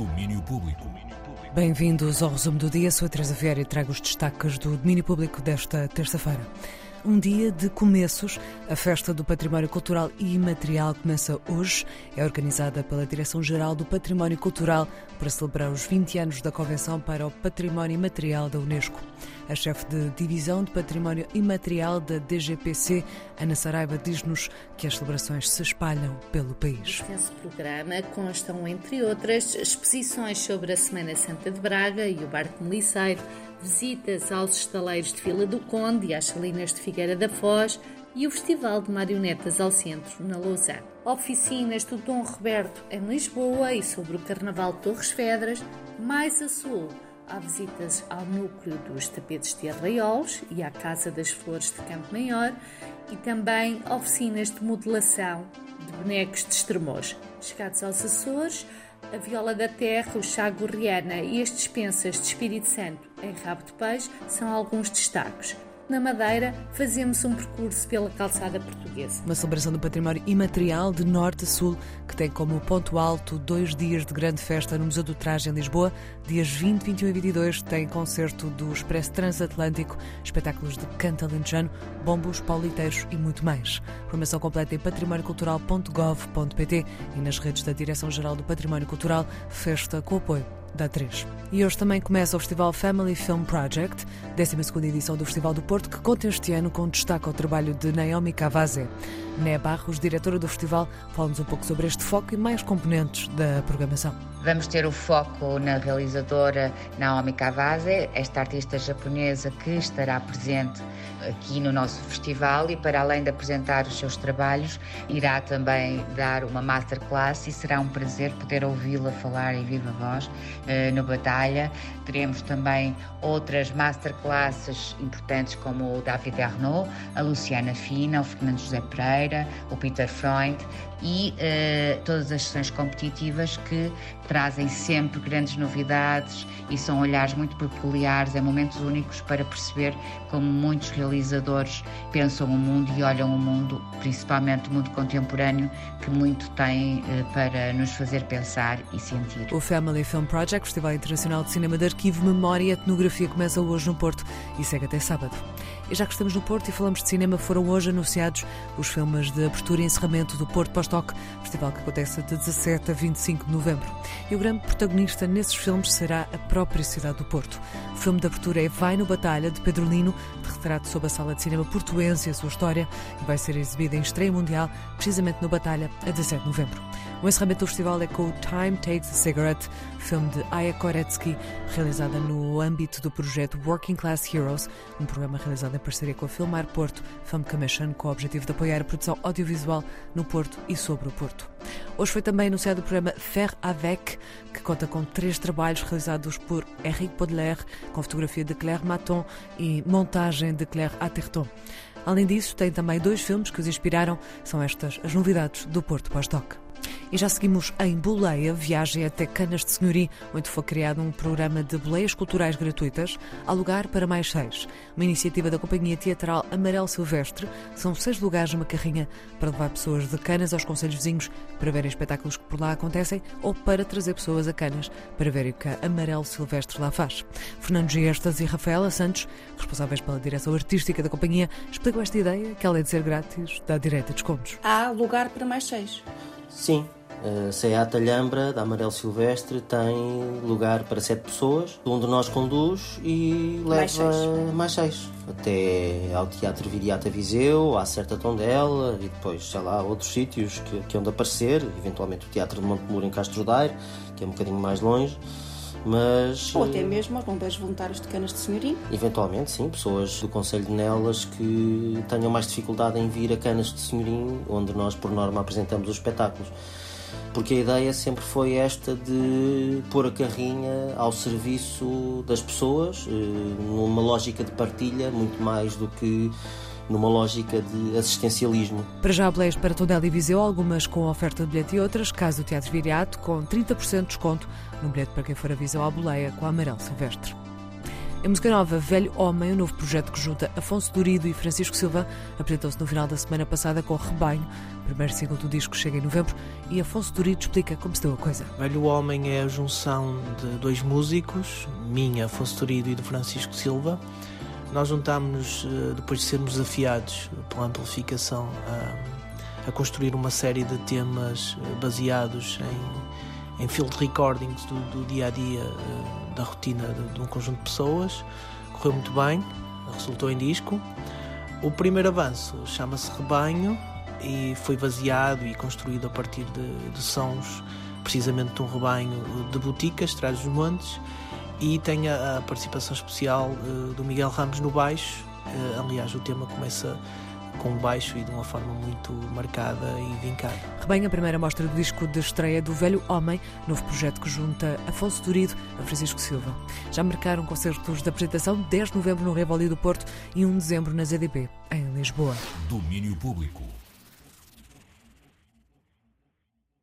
Domínio Público. Bem-vindos ao resumo do dia. Sou a Teresa Vieira e trago os destaques do domínio público desta terça-feira. Um dia de começos. A Festa do Património Cultural e Imaterial começa hoje. É organizada pela Direção-Geral do Património Cultural para celebrar os 20 anos da Convenção para o Património Imaterial da Unesco. A chefe de Divisão de Património Imaterial da DGPC, Ana Saraiva, diz-nos que as celebrações se espalham pelo país. Nesse programa constam, entre outras, exposições sobre a Semana Santa de Braga e o Barco Meliceiro, visitas aos estaleiros de Vila do Conde e às salinas de Figueira da Foz e o Festival de Marionetas ao Centro, na Lausanne. Oficinas do Dom Roberto em Lisboa e sobre o Carnaval de Torres Vedras, mais a sul há visitas ao núcleo dos tapetes de arraiolos e à Casa das Flores de Campo Maior e também oficinas de modelação de bonecos de extremos. Chegados aos Açores, a Viola da Terra, o Chá Gorriana e as dispensas de Espírito Santo em Rabo de Peixe são alguns destaques na Madeira, fazemos um percurso pela calçada portuguesa. Uma celebração do património imaterial de norte a sul, que tem como ponto alto dois dias de grande festa no Museu do Traje em Lisboa. Dias 20, 21 e 22 tem concerto do Expresso Transatlântico, espetáculos de canto alentejano, bombos, pauliteiros e muito mais. Formação completa em patrimónicultural.gov.pt e nas redes da Direção-Geral do Património Cultural, festa com apoio da 3. E hoje também começa o Festival Family Film Project, 12 edição do Festival do Porto, que conta este ano com destaque ao trabalho de Naomi Cavazé. Né Barros, diretora do festival, fala-nos um pouco sobre este foco e mais componentes da programação. Vamos ter o foco na realizadora Naomi Kawase, esta artista japonesa que estará presente aqui no nosso festival e para além de apresentar os seus trabalhos, irá também dar uma masterclass e será um prazer poder ouvi-la falar em viva voz eh, no Batalha. Teremos também outras masterclasses importantes como o David Arnaud, a Luciana Fina, o Fernando José Pereira, o Peter Freund e uh, todas as sessões competitivas que trazem sempre grandes novidades e são olhares muito peculiares, é momentos únicos para perceber como muitos realizadores pensam o mundo e olham o mundo, principalmente o mundo contemporâneo, que muito tem uh, para nos fazer pensar e sentir. O Family Film Project, Festival Internacional de Cinema de Arquivo, Memória e Etnografia, começa hoje no Porto e segue até sábado. E já que estamos no Porto e falamos de cinema, foram hoje anunciados os filmes de abertura e encerramento do Porto Pós-Toque, festival que acontece de 17 a 25 de novembro. E o grande protagonista nesses filmes será a própria cidade do Porto. O filme de abertura é Vai no Batalha, de Pedro Lino, de retrato sob a sala de cinema portuense e a sua história, e vai ser exibido em estreia mundial, precisamente no Batalha, a 17 de novembro. O encerramento do festival é com o Time Takes a Cigarette, filme de Aya Koretsky, realizada no âmbito do projeto Working Class Heroes, um programa realizado em parceria com a Filmar Porto Film Commission, com o objetivo de apoiar a produção audiovisual no Porto e sobre o Porto. Hoje foi também anunciado o programa Faire Avec, que conta com três trabalhos realizados por Henrique Baudelaire, com fotografia de Claire Maton e montagem de Claire Atherton. Além disso, tem também dois filmes que os inspiraram. São estas as novidades do Porto Pós-Doc. E já seguimos em Boleia, viagem até Canas de Senhorim, onde foi criado um programa de boleias culturais gratuitas, ao lugar para mais seis. Uma iniciativa da Companhia Teatral Amarelo Silvestre. São seis lugares numa carrinha para levar pessoas de Canas aos conselhos vizinhos para verem espetáculos que por lá acontecem ou para trazer pessoas a Canas para verem o que a Amarelo Silvestre lá faz. Fernando Gestas e Rafaela Santos, responsáveis pela direção artística da companhia, explicam esta ideia que, além de ser grátis, dá direito a descontos. Há lugar para mais seis. Sim, a Seat Alhambra, da Amarelo Silvestre, tem lugar para sete pessoas. Um de nós conduz e leva mais seis. mais seis. Até ao Teatro Viriata Viseu, à Certa Tondela e depois, sei lá, outros sítios que, que onde aparecer. Eventualmente o Teatro de Montemuro em Castro Daire, que é um bocadinho mais longe. Mas, Ou até mesmo aos bombeiros voluntários de Canas de Senhorim. Eventualmente, sim, pessoas do Conselho de Nelas que tenham mais dificuldade em vir a Canas de Senhorim, onde nós, por norma, apresentamos os espetáculos porque a ideia sempre foi esta de pôr a carrinha ao serviço das pessoas, eh, numa lógica de partilha, muito mais do que numa lógica de assistencialismo. Para já, Blaze para Tondela e Viseu, algumas com oferta de bilhete e outras, caso o Teatro Viriato, com 30% de desconto no bilhete para quem for a Viseu à Boleia com a Amarelo Silvestre. A música nova Velho Homem, um novo projeto que junta Afonso Durido e Francisco Silva, apresentou-se no final da semana passada com o Rebanho, primeiro single do disco chega em novembro e Afonso Dorido explica como se deu a coisa. Velho Homem é a junção de dois músicos, minha, Afonso Dorido e do Francisco Silva. Nós juntámos-nos eh, depois de sermos desafiados pela amplificação a, a construir uma série de temas eh, baseados em, em field recordings do, do dia a dia eh, da rotina de, de um conjunto de pessoas. Correu muito bem, resultou em disco. O primeiro avanço chama-se Rebanho e foi baseado e construído a partir de, de sons precisamente de um rebanho de boticas, Trás dos Montes, e tem a, a participação especial uh, do Miguel Ramos no baixo. Uh, aliás, o tema começa com baixo e de uma forma muito marcada e vincada. Rebanho a primeira mostra do disco de estreia do Velho Homem, novo projeto que junta Afonso Durido a Francisco Silva. Já marcaram concertos de apresentação 10 de novembro no Revoli do Porto e 1 de dezembro na ZDB, em Lisboa. Domínio Público.